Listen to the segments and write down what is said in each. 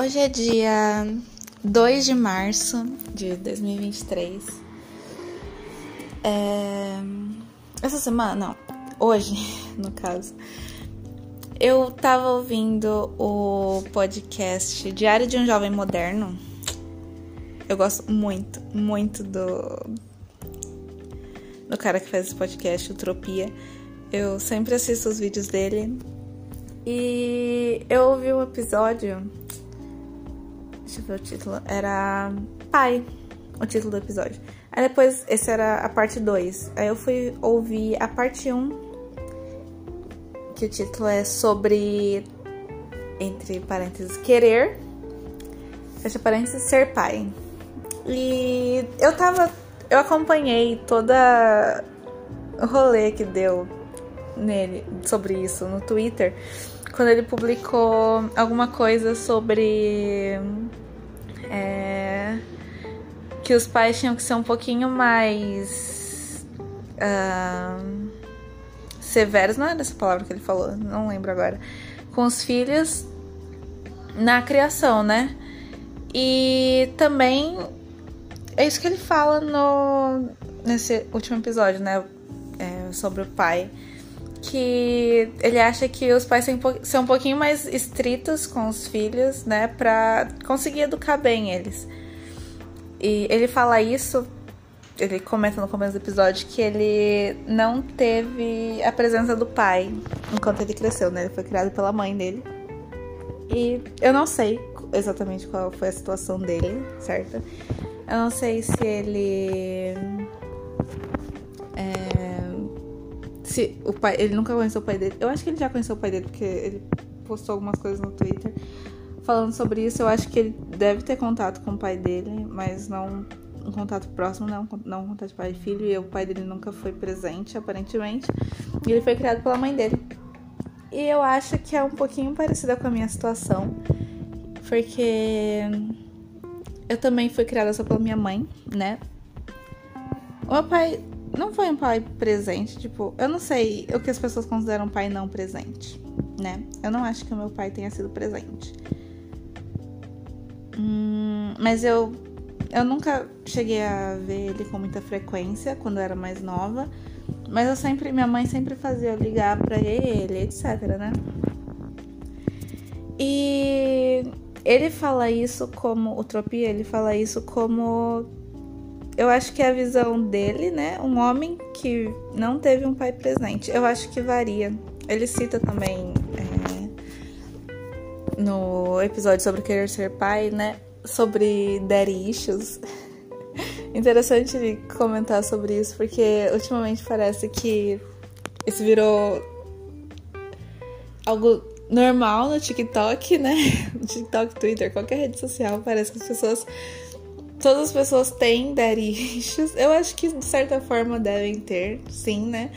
Hoje é dia 2 de março de 2023. É... Essa semana, não, hoje, no caso, eu tava ouvindo o podcast Diário de um Jovem Moderno. Eu gosto muito, muito do, do cara que faz esse podcast, Utopia. Eu sempre assisto os vídeos dele. E eu ouvi um episódio. Deixa eu ver o título. Era Pai, o título do episódio. Aí depois, esse era a parte 2. Aí eu fui ouvir a parte 1. Um, que o título é sobre. Entre parênteses, querer. Fecha parênteses, ser pai. E eu tava. Eu acompanhei toda o rolê que deu nele sobre isso no Twitter quando ele publicou alguma coisa sobre é, que os pais tinham que ser um pouquinho mais uh, severos, não era essa palavra que ele falou, não lembro agora, com os filhos na criação, né? E também é isso que ele fala no nesse último episódio, né? É, sobre o pai que ele acha que os pais são um pouquinho mais estritos com os filhos, né, para conseguir educar bem eles. E ele fala isso, ele comenta no começo do episódio que ele não teve a presença do pai enquanto ele cresceu, né? Ele foi criado pela mãe dele. E eu não sei exatamente qual foi a situação dele, certo? Eu não sei se ele se o pai, ele nunca conheceu o pai dele. Eu acho que ele já conheceu o pai dele porque ele postou algumas coisas no Twitter falando sobre isso. Eu acho que ele deve ter contato com o pai dele, mas não um contato próximo, não, não um contato pai e filho. E o pai dele nunca foi presente, aparentemente. E ele foi criado pela mãe dele. E eu acho que é um pouquinho parecida com a minha situação, porque eu também fui criada só pela minha mãe, né? O meu pai não foi um pai presente, tipo, eu não sei o que as pessoas consideram pai não presente, né? Eu não acho que o meu pai tenha sido presente. Hum, mas eu eu nunca cheguei a ver ele com muita frequência quando eu era mais nova, mas eu sempre minha mãe sempre fazia eu ligar para ele, etc, né? E ele fala isso como utopia, ele fala isso como eu acho que é a visão dele, né? Um homem que não teve um pai presente. Eu acho que varia. Ele cita também é, no episódio sobre querer ser pai, né? Sobre daddy issues. Interessante comentar sobre isso, porque ultimamente parece que isso virou algo normal no TikTok, né? No TikTok, Twitter, qualquer rede social, parece que as pessoas todas as pessoas têm daddy issues. Eu acho que de certa forma devem ter, sim, né?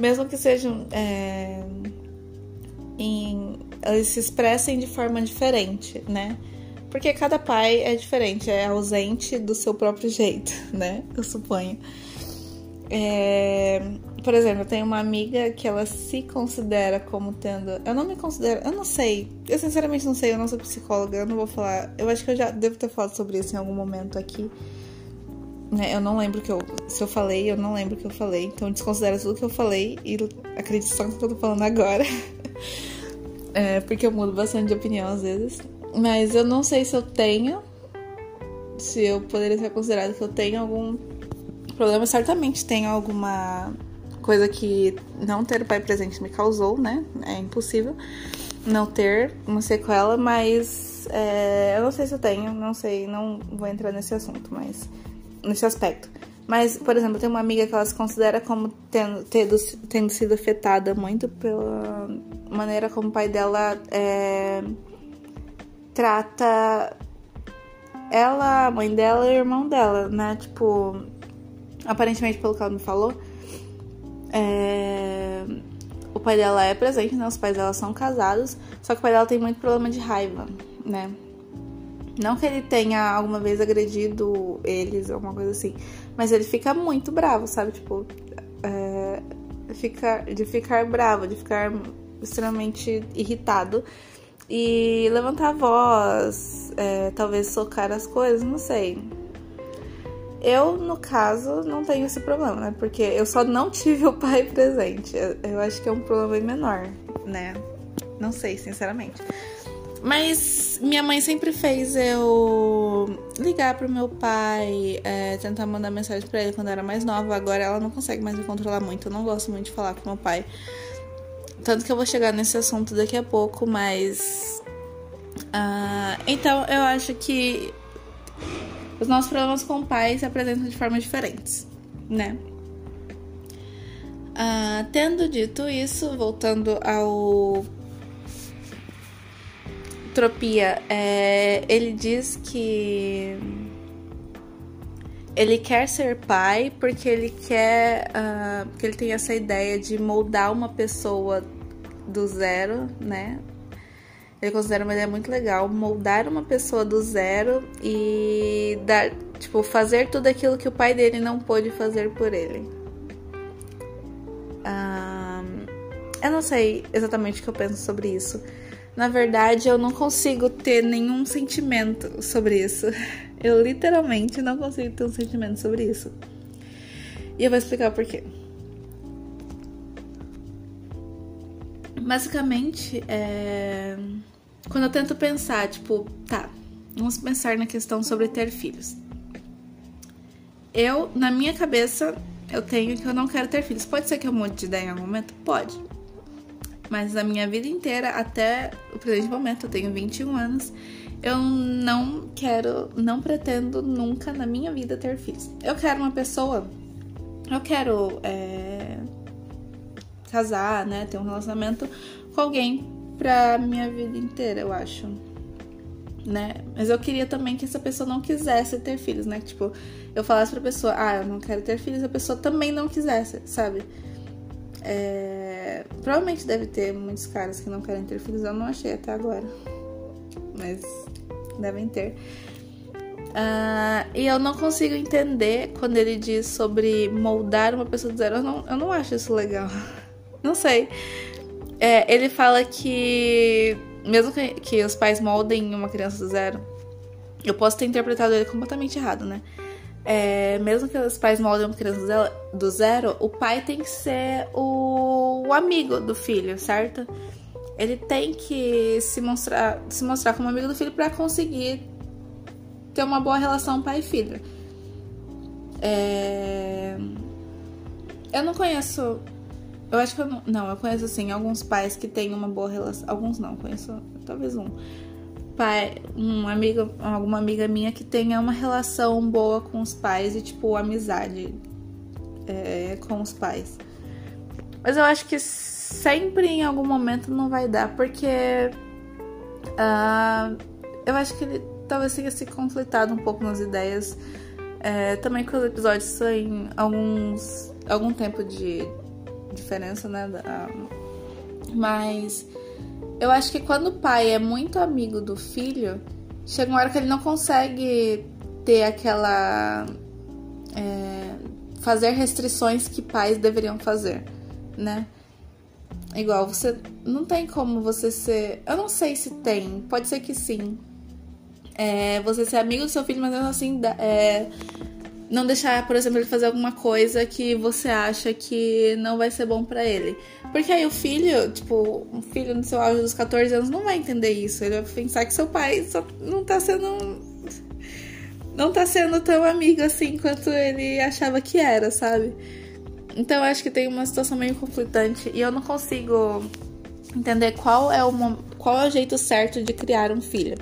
Mesmo que sejam. É, em, eles se expressem de forma diferente, né? Porque cada pai é diferente, é ausente do seu próprio jeito, né? Eu suponho. É, por exemplo, eu tenho uma amiga que ela se considera como tendo. Eu não me considero. Eu não sei. Eu sinceramente não sei. Eu não sou psicóloga. Eu não vou falar. Eu acho que eu já devo ter falado sobre isso em algum momento aqui. Né? Eu não lembro que eu. Se eu falei, eu não lembro que eu falei. Então desconsidera tudo que eu falei e acredito só no que eu tô falando agora. é, porque eu mudo bastante de opinião às vezes. Mas eu não sei se eu tenho. Se eu poderia ser considerado que eu tenho algum problema. Certamente tenho alguma coisa que não ter o pai presente me causou, né? É impossível não ter uma sequela, mas é, eu não sei se eu tenho, não sei, não vou entrar nesse assunto, mas nesse aspecto. Mas, por exemplo, tenho uma amiga que ela se considera como tendo, tendo, tendo sido afetada muito pela maneira como o pai dela é, trata ela, a mãe dela e o irmão dela, né? Tipo, aparentemente, pelo que ela me falou, é... O pai dela é presente, né? Os pais dela são casados, só que o pai dela tem muito problema de raiva, né? Não que ele tenha alguma vez agredido eles, alguma coisa assim, mas ele fica muito bravo, sabe? Tipo, é... fica... de ficar bravo, de ficar extremamente irritado. e levantar a voz, é, talvez socar as coisas, não sei. Eu, no caso, não tenho esse problema, né? Porque eu só não tive o pai presente. Eu acho que é um problema bem menor, né? Não sei, sinceramente. Mas minha mãe sempre fez eu ligar pro meu pai, é, tentar mandar mensagem para ele quando eu era mais nova. Agora ela não consegue mais me controlar muito. Eu não gosto muito de falar com meu pai. Tanto que eu vou chegar nesse assunto daqui a pouco, mas. Uh, então eu acho que os nossos problemas com o pai se apresentam de formas diferentes, né? Uh, tendo dito isso, voltando ao Tropia, é, ele diz que ele quer ser pai porque ele quer uh, que ele tem essa ideia de moldar uma pessoa do zero, né? Ele considera uma ideia muito legal, moldar uma pessoa do zero e dar, tipo, fazer tudo aquilo que o pai dele não pôde fazer por ele. Eu não sei exatamente o que eu penso sobre isso. Na verdade, eu não consigo ter nenhum sentimento sobre isso. Eu literalmente não consigo ter um sentimento sobre isso. E eu vou explicar por quê. Basicamente, é quando eu tento pensar, tipo, tá, vamos pensar na questão sobre ter filhos. Eu, na minha cabeça, eu tenho que eu não quero ter filhos. Pode ser que eu mude de ideia em algum momento? Pode. Mas a minha vida inteira, até o presente momento, eu tenho 21 anos, eu não quero, não pretendo nunca na minha vida ter filhos. Eu quero uma pessoa, eu quero é, casar, né, ter um relacionamento com alguém pra minha vida inteira, eu acho. Né? Mas eu queria também que essa pessoa não quisesse ter filhos, né? Tipo, eu falasse pra pessoa, ah, eu não quero ter filhos, a pessoa também não quisesse, sabe? É... Provavelmente deve ter muitos caras que não querem ter filhos, eu não achei até agora. Mas devem ter. Uh, e eu não consigo entender quando ele diz sobre moldar uma pessoa do zero. Eu não, eu não acho isso legal. Não sei. É, ele fala que, mesmo que, que os pais moldem uma criança do zero, eu posso ter interpretado ele completamente errado, né? É, mesmo que os pais moldem uma criança do zero, o pai tem que ser o, o amigo do filho, certo? Ele tem que se mostrar, se mostrar como amigo do filho para conseguir ter uma boa relação pai e filho. É... Eu não conheço eu acho que eu não. Não, eu conheço assim alguns pais que têm uma boa relação. Alguns não, conheço talvez um. Pai, um amigo, alguma amiga minha que tenha uma relação boa com os pais e, tipo, amizade é, com os pais. Mas eu acho que sempre em algum momento não vai dar, porque uh, eu acho que ele talvez tenha se conflitado um pouco nas ideias. É, também com os episódios têm alguns algum tempo de, diferença, né? Da... Mas eu acho que quando o pai é muito amigo do filho, chega uma hora que ele não consegue ter aquela. É, fazer restrições que pais deveriam fazer, né? Igual, você. Não tem como você ser. Eu não sei se tem, pode ser que sim. É, você ser amigo do seu filho, mas assim. É, não deixar, por exemplo, ele fazer alguma coisa que você acha que não vai ser bom para ele. Porque aí o filho, tipo, um filho no seu auge dos 14 anos não vai entender isso. Ele vai pensar que seu pai só não tá sendo. Não tá sendo tão amigo assim quanto ele achava que era, sabe? Então eu acho que tem uma situação meio conflitante e eu não consigo entender qual é o, qual é o jeito certo de criar um filho.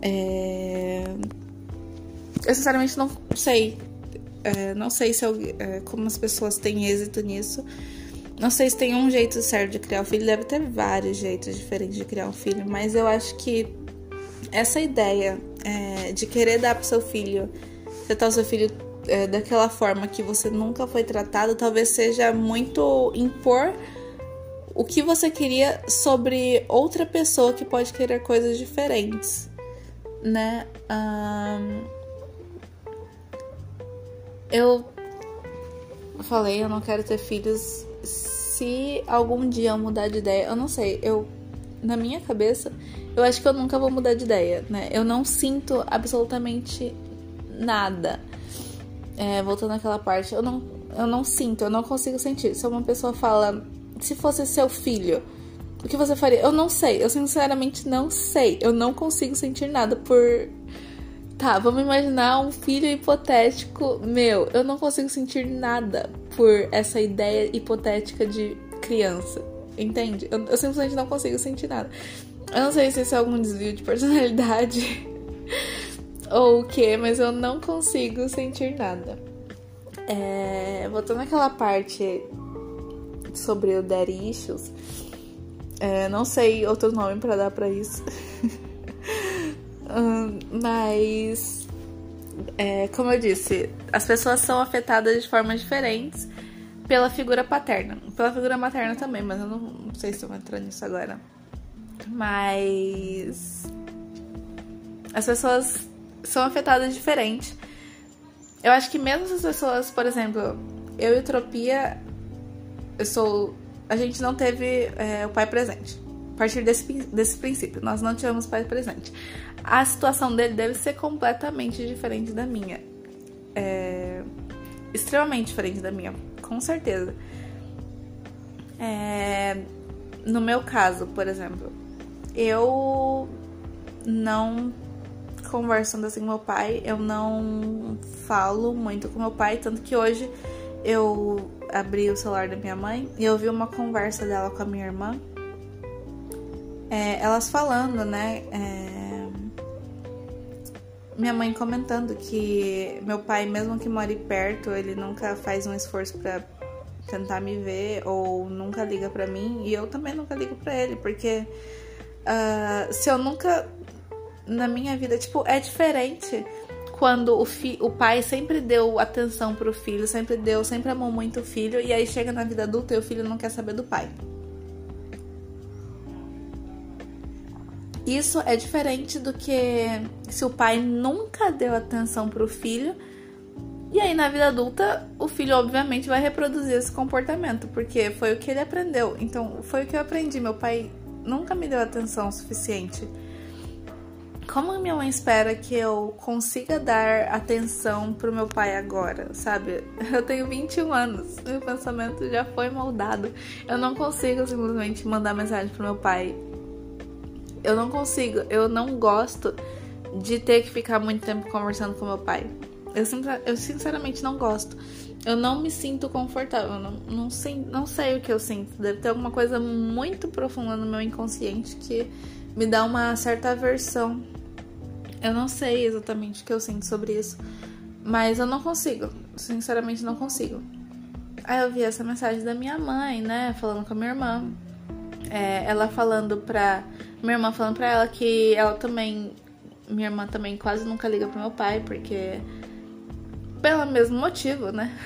É eu sinceramente não sei. É, não sei se eu, é, como as pessoas têm êxito nisso. Não sei se tem um jeito certo de criar um filho. Deve ter vários jeitos diferentes de criar um filho. Mas eu acho que essa ideia é, de querer dar pro seu filho, tratar o seu filho é, daquela forma que você nunca foi tratado, talvez seja muito impor o que você queria sobre outra pessoa que pode querer coisas diferentes, né? Um, eu falei, eu não quero ter filhos. Se algum dia eu mudar de ideia, eu não sei, eu na minha cabeça, eu acho que eu nunca vou mudar de ideia, né? Eu não sinto absolutamente nada. É, voltando àquela parte, eu não, eu não sinto, eu não consigo sentir. Se uma pessoa fala, se fosse seu filho, o que você faria? Eu não sei, eu sinceramente não sei. Eu não consigo sentir nada por. Tá, vamos imaginar um filho hipotético meu. Eu não consigo sentir nada por essa ideia hipotética de criança. Entende? Eu, eu simplesmente não consigo sentir nada. Eu não sei se isso é algum desvio de personalidade ou o que, mas eu não consigo sentir nada. É, voltando àquela parte sobre o Daddy Issues, é, não sei outro nome para dar para isso. mas, é, como eu disse, as pessoas são afetadas de formas diferentes pela figura paterna. Pela figura materna também, mas eu não, não sei se eu vou entrar nisso agora. Mas. As pessoas são afetadas diferente. Eu acho que mesmo as pessoas, por exemplo, eu e Utopia, eu sou. A gente não teve é, o pai presente. A partir desse, desse princípio, nós não tivemos pai presente. A situação dele deve ser completamente diferente da minha. É, extremamente diferente da minha com certeza. É, no meu caso, por exemplo, eu não conversando assim com meu pai, eu não falo muito com meu pai, tanto que hoje eu abri o celular da minha mãe e eu vi uma conversa dela com a minha irmã. É, elas falando, né? É, minha mãe comentando que meu pai, mesmo que more perto, ele nunca faz um esforço para tentar me ver ou nunca liga para mim e eu também nunca ligo para ele, porque uh, se eu nunca na minha vida, tipo, é diferente quando o, fi o pai sempre deu atenção pro filho, sempre deu, sempre amou muito o filho, e aí chega na vida adulta e o filho não quer saber do pai. Isso é diferente do que se o pai nunca deu atenção pro filho. E aí, na vida adulta, o filho obviamente vai reproduzir esse comportamento, porque foi o que ele aprendeu. Então, foi o que eu aprendi. Meu pai nunca me deu atenção suficiente. Como minha mãe espera que eu consiga dar atenção pro meu pai agora, sabe? Eu tenho 21 anos, meu pensamento já foi moldado. Eu não consigo simplesmente mandar mensagem pro meu pai eu não consigo, eu não gosto de ter que ficar muito tempo conversando com meu pai. Eu, eu sinceramente não gosto. Eu não me sinto confortável. Não, não, sei, não sei o que eu sinto. Deve ter alguma coisa muito profunda no meu inconsciente que me dá uma certa aversão. Eu não sei exatamente o que eu sinto sobre isso. Mas eu não consigo. Sinceramente, não consigo. Aí eu vi essa mensagem da minha mãe, né? Falando com a minha irmã. É, ela falando pra minha irmã falando pra ela que ela também. Minha irmã também quase nunca liga pro meu pai, porque. Pelo mesmo motivo, né?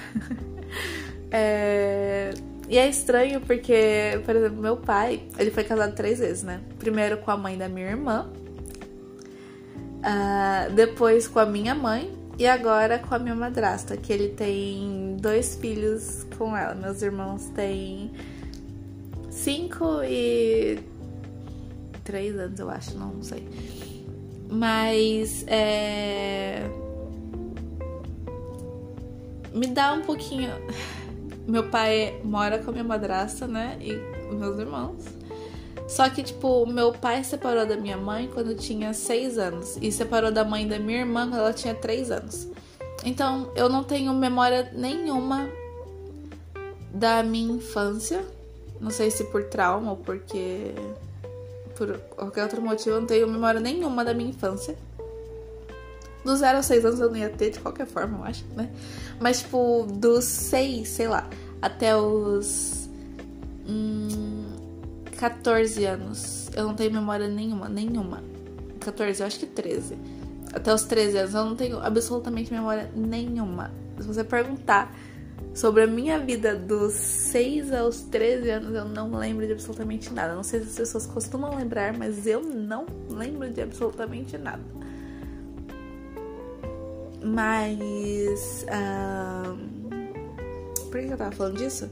é. E é estranho porque, por exemplo, meu pai, ele foi casado três vezes, né? Primeiro com a mãe da minha irmã, uh, depois com a minha mãe e agora com a minha madrasta, que ele tem dois filhos com ela. Meus irmãos têm cinco e três anos, eu acho, não, não sei. Mas é. Me dá um pouquinho. Meu pai mora com a minha madrasta, né? E meus irmãos. Só que, tipo, meu pai separou da minha mãe quando eu tinha seis anos. E separou da mãe da minha irmã quando ela tinha três anos. Então, eu não tenho memória nenhuma da minha infância. Não sei se por trauma ou porque por qualquer outro motivo, eu não tenho memória nenhuma da minha infância. Do 0 aos 6 anos eu não ia ter de qualquer forma, eu acho, né? Mas, tipo, dos 6, sei lá, até os. Hum, 14 anos, eu não tenho memória nenhuma, nenhuma. 14, eu acho que 13. Até os 13 anos, eu não tenho absolutamente memória nenhuma. Se você perguntar Sobre a minha vida dos 6 aos 13 anos, eu não lembro de absolutamente nada. Não sei se as pessoas costumam lembrar, mas eu não lembro de absolutamente nada. Mas. por que eu tava falando disso?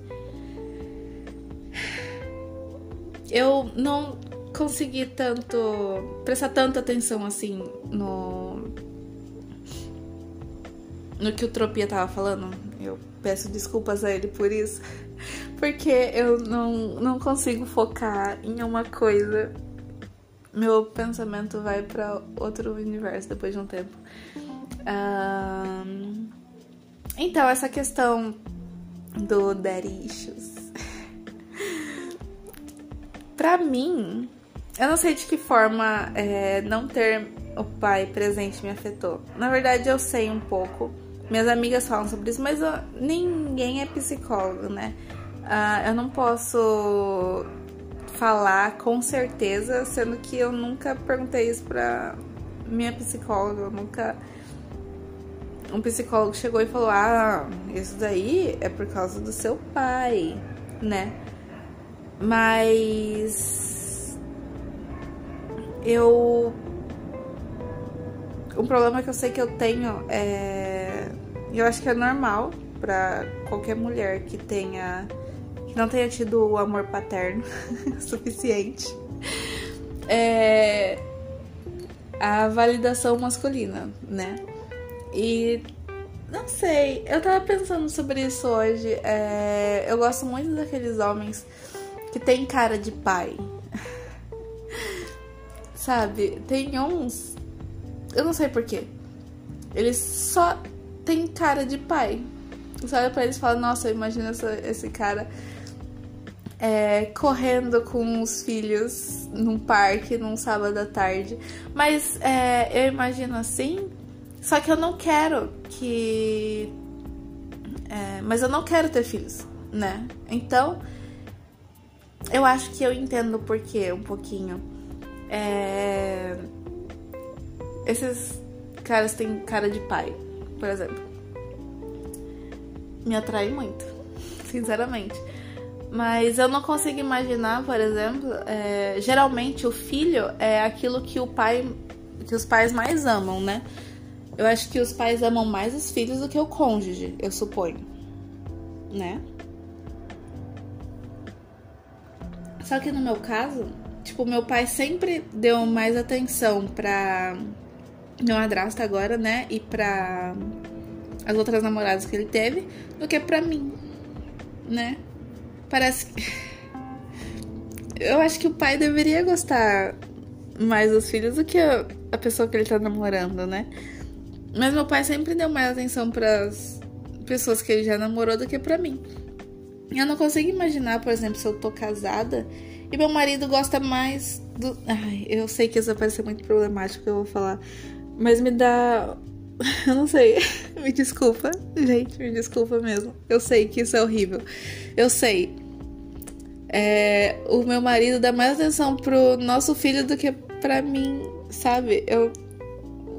Eu não. consegui tanto prestar tanta atenção assim no no que o Tropia tava falando. Eu peço desculpas a ele por isso, porque eu não, não consigo focar em uma coisa. Meu pensamento vai para outro universo depois de um tempo. Um, então, essa questão do daddy issues. pra mim, eu não sei de que forma é, não ter o pai presente me afetou. Na verdade, eu sei um pouco. Minhas amigas falam sobre isso, mas eu, ninguém é psicólogo, né? Uh, eu não posso falar com certeza, sendo que eu nunca perguntei isso pra minha psicóloga, eu nunca. Um psicólogo chegou e falou: Ah, isso daí é por causa do seu pai, né? Mas. Eu. Um problema que eu sei que eu tenho é eu acho que é normal para qualquer mulher que tenha que não tenha tido o amor paterno suficiente. É a validação masculina, né? E não sei, eu tava pensando sobre isso hoje. É, eu gosto muito daqueles homens que tem cara de pai. Sabe? Tem uns. Eu não sei porquê. Eles só tem cara de pai. Você olha pra eles e fala, nossa, imagina esse cara é, correndo com os filhos num parque num sábado à tarde. Mas é, eu imagino assim. Só que eu não quero que. É, mas eu não quero ter filhos, né? Então, eu acho que eu entendo o porquê um pouquinho. É, esses caras têm cara de pai por exemplo, me atrai muito, sinceramente. Mas eu não consigo imaginar, por exemplo, é, geralmente o filho é aquilo que o pai, que os pais mais amam, né? Eu acho que os pais amam mais os filhos do que o cônjuge, eu suponho, né? Só que no meu caso, tipo, meu pai sempre deu mais atenção pra meu madrasta agora, né? E pra as outras namoradas que ele teve, do que pra mim, né? Parece que. Eu acho que o pai deveria gostar mais dos filhos do que a pessoa que ele tá namorando, né? Mas meu pai sempre deu mais atenção para as pessoas que ele já namorou do que para mim. Eu não consigo imaginar, por exemplo, se eu tô casada e meu marido gosta mais do. Ai, eu sei que isso vai parecer muito problemático que eu vou falar. Mas me dá. Eu não sei. Me desculpa, gente, me desculpa mesmo. Eu sei que isso é horrível. Eu sei. É, o meu marido dá mais atenção pro nosso filho do que pra mim, sabe? Eu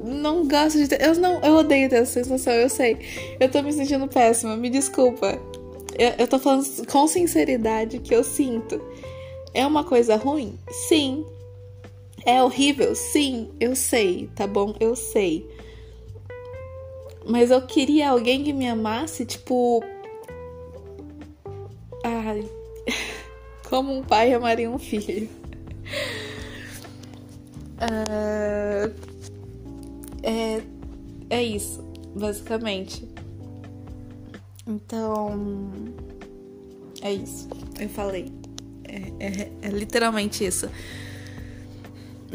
não gosto de. Eu, não, eu odeio ter essa sensação, eu sei. Eu tô me sentindo péssima, me desculpa. Eu, eu tô falando com sinceridade que eu sinto. É uma coisa ruim? Sim. É horrível? Sim, eu sei, tá bom? Eu sei. Mas eu queria alguém que me amasse, tipo. Ai. Como um pai amaria um filho. Uh, é, é isso, basicamente. Então. É isso. Eu falei. É, é, é literalmente isso.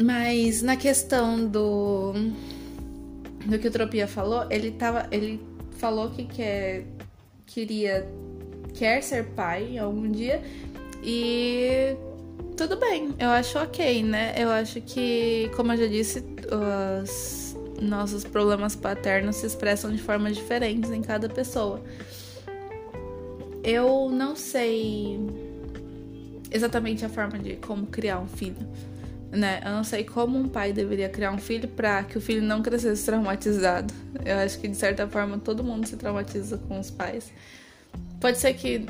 Mas na questão do do que o Tropia falou, ele tava ele falou que quer queria quer ser pai algum dia e tudo bem, eu acho ok, né? Eu acho que, como eu já disse, os nossos problemas paternos se expressam de formas diferentes em cada pessoa. Eu não sei exatamente a forma de como criar um filho né? Eu não sei como um pai deveria criar um filho para que o filho não crescesse traumatizado. Eu acho que de certa forma todo mundo se traumatiza com os pais. Pode ser que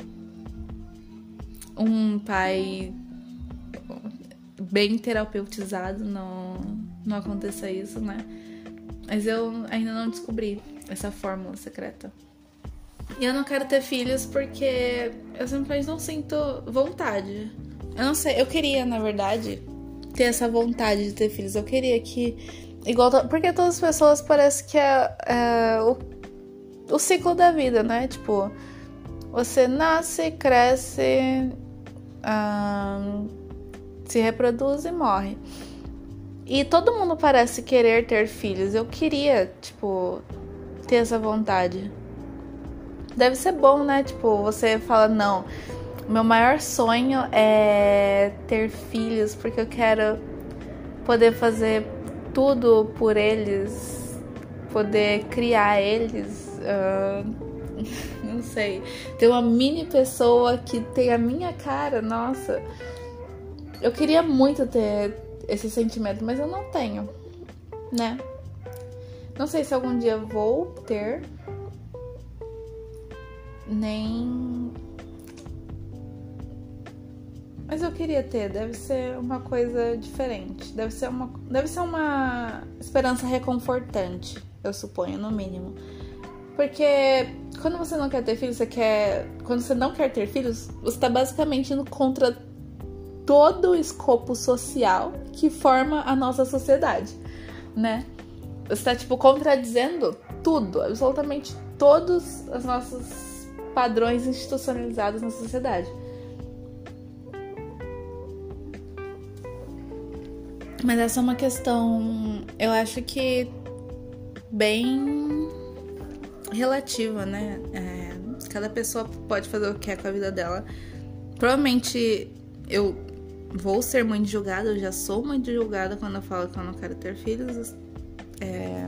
um pai bem terapeutizado não, não aconteça isso, né? Mas eu ainda não descobri essa fórmula secreta. E eu não quero ter filhos porque eu simplesmente não sinto vontade. Eu não sei, eu queria, na verdade, ter essa vontade de ter filhos. Eu queria que. Igual. Porque todas as pessoas parece que é, é o, o ciclo da vida, né? Tipo, você nasce, cresce, se reproduz e morre. E todo mundo parece querer ter filhos. Eu queria, tipo, ter essa vontade. Deve ser bom, né? Tipo, você fala, não, meu maior sonho é ter filhos, porque eu quero poder fazer tudo por eles, poder criar eles. Uh, não sei. Ter uma mini pessoa que tem a minha cara, nossa. Eu queria muito ter esse sentimento, mas eu não tenho, né? Não sei se algum dia vou ter, nem. Mas eu queria ter, deve ser uma coisa diferente. Deve ser uma, deve ser uma esperança reconfortante, eu suponho, no mínimo. Porque quando você não quer ter filhos, você quer. Quando você não quer ter filhos, você está basicamente indo contra todo o escopo social que forma a nossa sociedade, né? Você está tipo contradizendo tudo, absolutamente todos os nossos padrões institucionalizados na sociedade. Mas essa é uma questão, eu acho que bem relativa, né? É, cada pessoa pode fazer o que quer com a vida dela. Provavelmente eu vou ser muito julgada, eu já sou muito julgada quando eu falo que eu não quero ter filhos. É,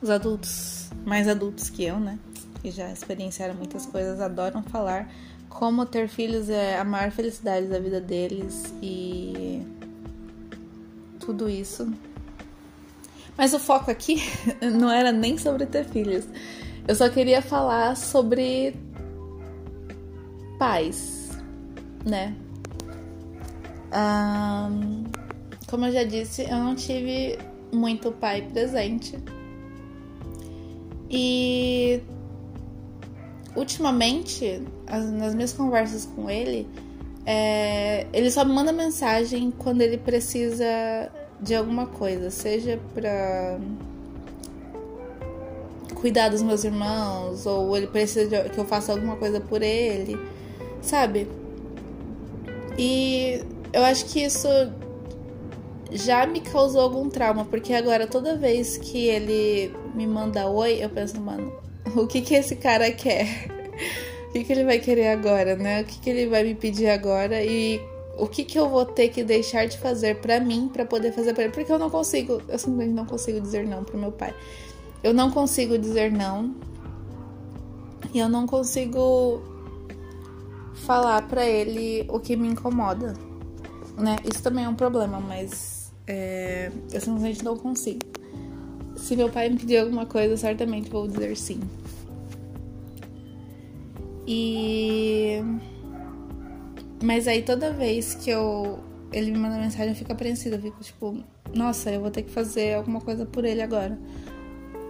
os adultos, mais adultos que eu, né? Que já experienciaram muitas coisas, adoram falar como ter filhos é a maior felicidade da vida deles e tudo isso. Mas o foco aqui não era nem sobre ter filhos. Eu só queria falar sobre pais, né? Um, como eu já disse, eu não tive muito pai presente. E ultimamente, nas minhas conversas com ele, é, ele só me manda mensagem quando ele precisa de alguma coisa, seja pra cuidar dos meus irmãos, ou ele precisa de, que eu faça alguma coisa por ele, sabe? E eu acho que isso já me causou algum trauma, porque agora toda vez que ele me manda oi, eu penso, mano, o que que esse cara quer? O que que ele vai querer agora, né? O que que ele vai me pedir agora e o que que eu vou ter que deixar de fazer para mim para poder fazer para ele? Porque eu não consigo, eu simplesmente não consigo dizer não pro meu pai. Eu não consigo dizer não. E eu não consigo falar para ele o que me incomoda né? Isso também é um problema, mas é, eu simplesmente não consigo. Se meu pai me pedir alguma coisa, certamente vou dizer sim. E. Mas aí toda vez que eu ele me manda mensagem, eu fico apreensiva. Eu fico tipo, nossa, eu vou ter que fazer alguma coisa por ele agora.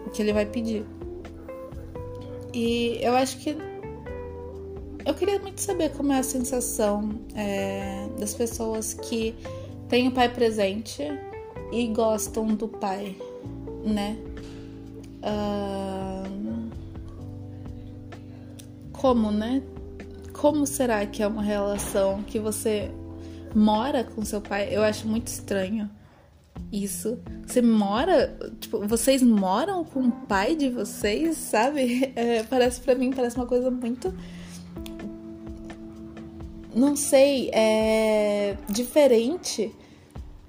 O que ele vai pedir. E eu acho que eu queria muito saber como é a sensação é, das pessoas que têm o pai presente e gostam do pai, né? Uh, como, né? Como será que é uma relação que você mora com seu pai? Eu acho muito estranho isso. Você mora, tipo, vocês moram com o pai de vocês, sabe? É, parece para mim parece uma coisa muito não sei, é diferente.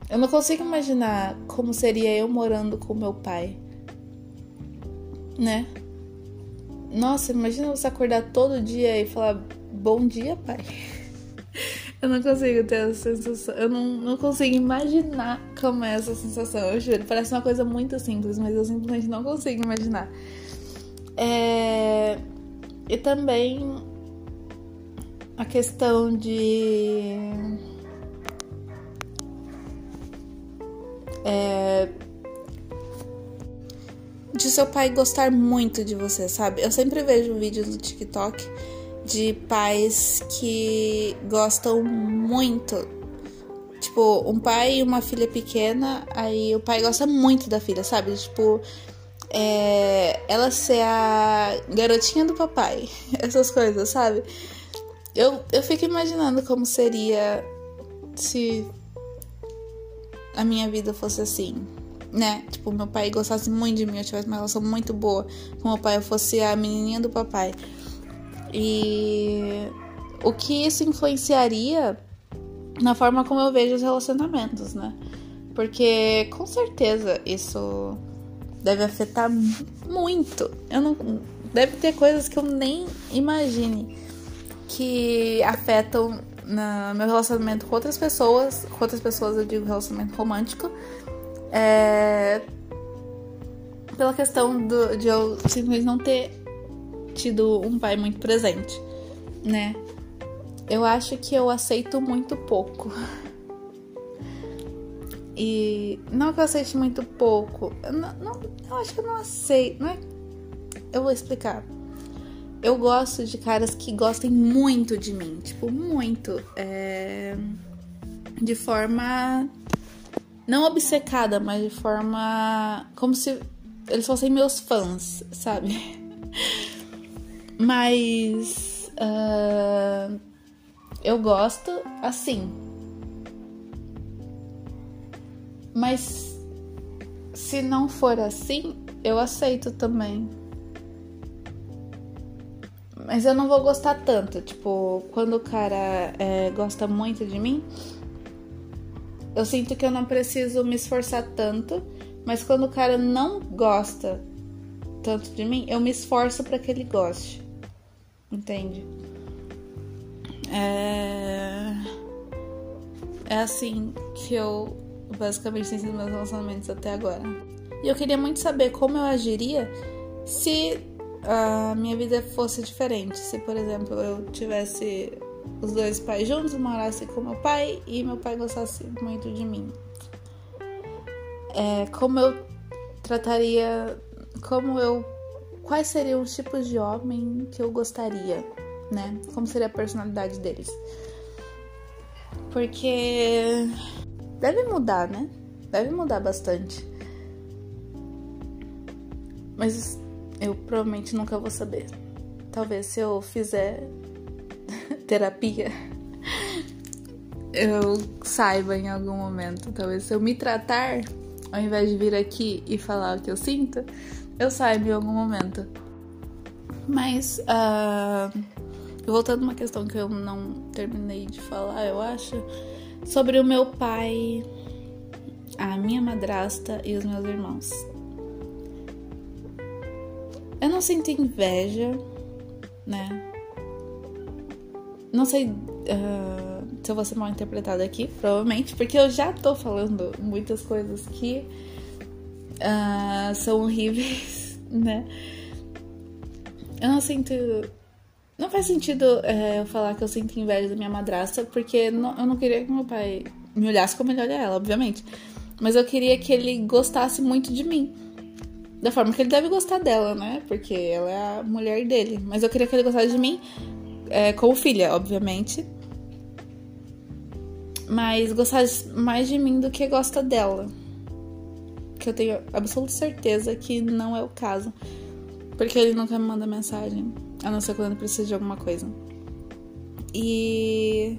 Eu não consigo imaginar como seria eu morando com meu pai. Né? Nossa, imagina você acordar todo dia e falar bom dia, pai. Eu não consigo ter essa sensação. Eu não, não consigo imaginar como é essa sensação. Eu juro, parece uma coisa muito simples, mas eu simplesmente não consigo imaginar. É... E também a questão de é, de seu pai gostar muito de você, sabe? Eu sempre vejo vídeos no TikTok de pais que gostam muito Tipo, um pai e uma filha pequena, aí o pai gosta muito da filha, sabe? Tipo, é, ela ser a garotinha do papai, essas coisas, sabe? Eu, eu fico imaginando como seria se a minha vida fosse assim, né? Tipo, meu pai gostasse muito de mim, eu tivesse uma relação muito boa com meu pai, eu fosse a menininha do papai. E o que isso influenciaria na forma como eu vejo os relacionamentos, né? Porque com certeza isso deve afetar muito. Eu não deve ter coisas que eu nem imagine que afetam no meu relacionamento com outras pessoas, com outras pessoas eu digo relacionamento romântico, é, pela questão do, de eu simplesmente não ter tido um pai muito presente, né? Eu acho que eu aceito muito pouco. E não que eu aceite muito pouco. Eu, não, não, eu acho que eu não aceito. Não é, eu vou explicar. Eu gosto de caras que gostem muito de mim. Tipo, muito. É, de forma. Não obcecada, mas de forma. Como se eles fossem meus fãs, sabe? Mas. Uh, eu gosto assim. Mas se não for assim, eu aceito também. Mas eu não vou gostar tanto. Tipo, quando o cara é, gosta muito de mim, eu sinto que eu não preciso me esforçar tanto. Mas quando o cara não gosta tanto de mim, eu me esforço para que ele goste. Entende? É... é assim que eu basicamente tenho sido meus relacionamentos até agora. E eu queria muito saber como eu agiria se a minha vida fosse diferente. Se, por exemplo, eu tivesse os dois pais juntos, morasse com meu pai e meu pai gostasse muito de mim. É, como eu trataria. Como eu. Quais seriam os tipos de homem que eu gostaria? né? Como seria a personalidade deles. Porque deve mudar, né? Deve mudar bastante. Mas eu provavelmente nunca vou saber. Talvez se eu fizer terapia, eu saiba em algum momento. Talvez se eu me tratar, ao invés de vir aqui e falar o que eu sinto, eu saiba em algum momento. Mas uh, Voltando a uma questão que eu não terminei de falar, eu acho, sobre o meu pai, a minha madrasta e os meus irmãos. Eu não sinto inveja, né? Não sei uh, se eu vou ser mal interpretada aqui, provavelmente, porque eu já tô falando muitas coisas que uh, são horríveis, né? Eu não sinto não faz sentido é, eu falar que eu sinto inveja da minha madrasta, porque não, eu não queria que meu pai me olhasse como ele olha ela, obviamente. Mas eu queria que ele gostasse muito de mim. Da forma que ele deve gostar dela, né? Porque ela é a mulher dele. Mas eu queria que ele gostasse de mim é, como filha, obviamente. Mas gostasse mais de mim do que gosta dela. Que eu tenho absoluta certeza que não é o caso. Porque ele nunca me manda mensagem. A não ser quando precisa de alguma coisa. E.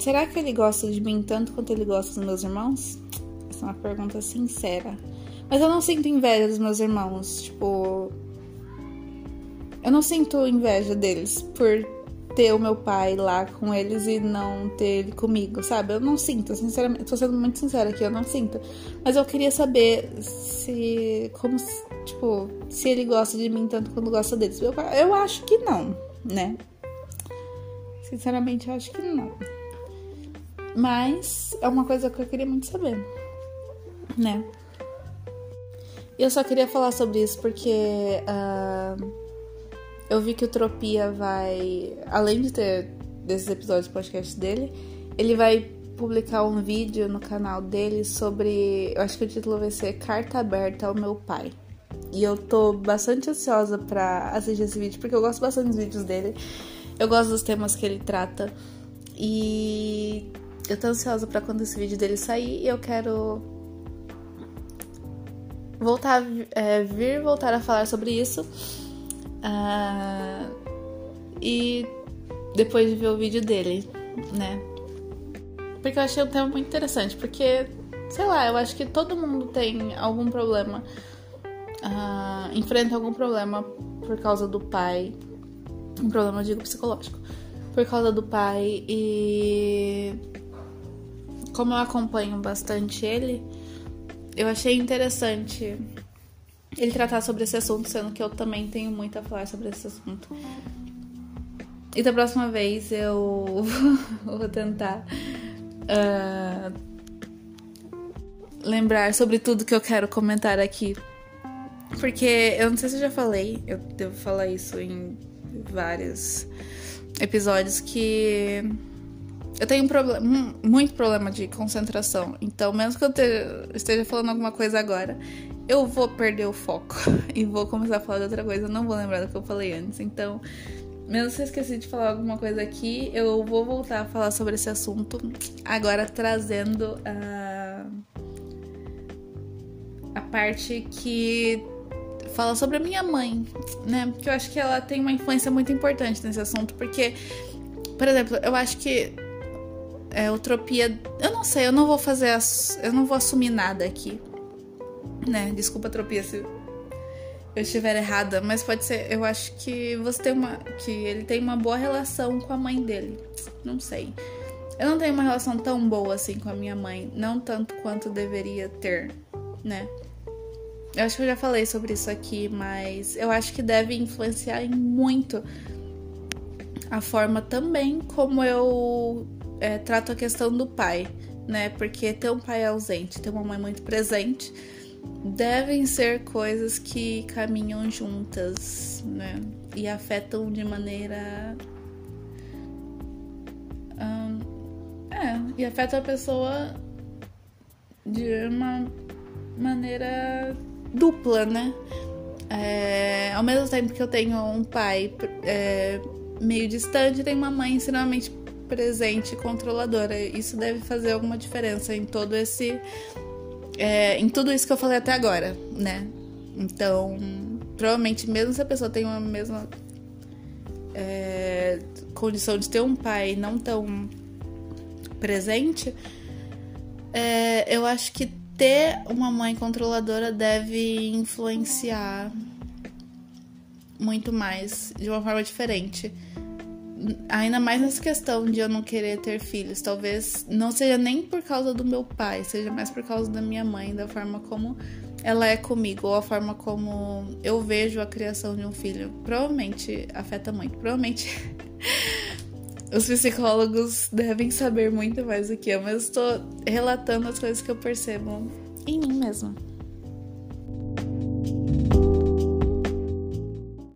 Será que ele gosta de mim tanto quanto ele gosta dos meus irmãos? Essa é uma pergunta sincera. Mas eu não sinto inveja dos meus irmãos. Tipo. Eu não sinto inveja deles por ter o meu pai lá com eles e não ter ele comigo, sabe? Eu não sinto, sinceramente. Tô sendo muito sincera aqui, eu não sinto. Mas eu queria saber se. Como. Tipo, se ele gosta de mim tanto quanto gosta deles. Eu, eu acho que não, né? Sinceramente, eu acho que não. Mas é uma coisa que eu queria muito saber, né? E eu só queria falar sobre isso porque. Uh, eu vi que o Tropia vai, além de ter desses episódios do podcast dele, ele vai publicar um vídeo no canal dele sobre, eu acho que o título vai ser Carta Aberta ao Meu Pai. E eu tô bastante ansiosa para assistir esse vídeo porque eu gosto bastante dos vídeos dele. Eu gosto dos temas que ele trata. E eu tô ansiosa para quando esse vídeo dele sair e eu quero voltar é, vir voltar a falar sobre isso. Uh, e depois de ver o vídeo dele, né? Porque eu achei um tema muito interessante, porque, sei lá, eu acho que todo mundo tem algum problema, uh, enfrenta algum problema por causa do pai, um problema, eu digo, psicológico, por causa do pai e como eu acompanho bastante ele, eu achei interessante ele tratar sobre esse assunto, sendo que eu também tenho muito a falar sobre esse assunto. E da próxima vez eu vou tentar uh, lembrar sobre tudo que eu quero comentar aqui. Porque eu não sei se eu já falei, eu devo falar isso em vários episódios que eu tenho um problema, muito problema de concentração. Então, mesmo que eu esteja falando alguma coisa agora, eu vou perder o foco e vou começar a falar de outra coisa. Eu não vou lembrar do que eu falei antes. Então, mesmo se eu esqueci de falar alguma coisa aqui, eu vou voltar a falar sobre esse assunto. Agora trazendo a, a parte que fala sobre a minha mãe, né? Porque eu acho que ela tem uma influência muito importante nesse assunto. Porque, por exemplo, eu acho que é, utopia. Eu não sei, eu não vou fazer. As, eu não vou assumir nada aqui. Né? Desculpa, Tropia, se eu estiver errada, mas pode ser. Eu acho que você tem uma. que ele tem uma boa relação com a mãe dele. Não sei. Eu não tenho uma relação tão boa assim com a minha mãe. Não tanto quanto deveria ter, né? Eu acho que eu já falei sobre isso aqui, mas eu acho que deve influenciar muito a forma também como eu é, trato a questão do pai, né? Porque ter um pai ausente, ter uma mãe muito presente devem ser coisas que caminham juntas, né? E afetam de maneira. é, e afetam a pessoa de uma maneira dupla, né? É, ao mesmo tempo que eu tenho um pai é, meio distante, tenho uma mãe extremamente presente e controladora. Isso deve fazer alguma diferença em todo esse é, em tudo isso que eu falei até agora, né? Então, provavelmente, mesmo se a pessoa tem uma mesma é, condição de ter um pai não tão presente, é, eu acho que ter uma mãe controladora deve influenciar muito mais, de uma forma diferente ainda mais nessa questão de eu não querer ter filhos. Talvez não seja nem por causa do meu pai, seja mais por causa da minha mãe, da forma como ela é comigo, ou a forma como eu vejo a criação de um filho. Provavelmente afeta muito. Provavelmente os psicólogos devem saber muito mais do que eu, mas estou relatando as coisas que eu percebo em mim mesma.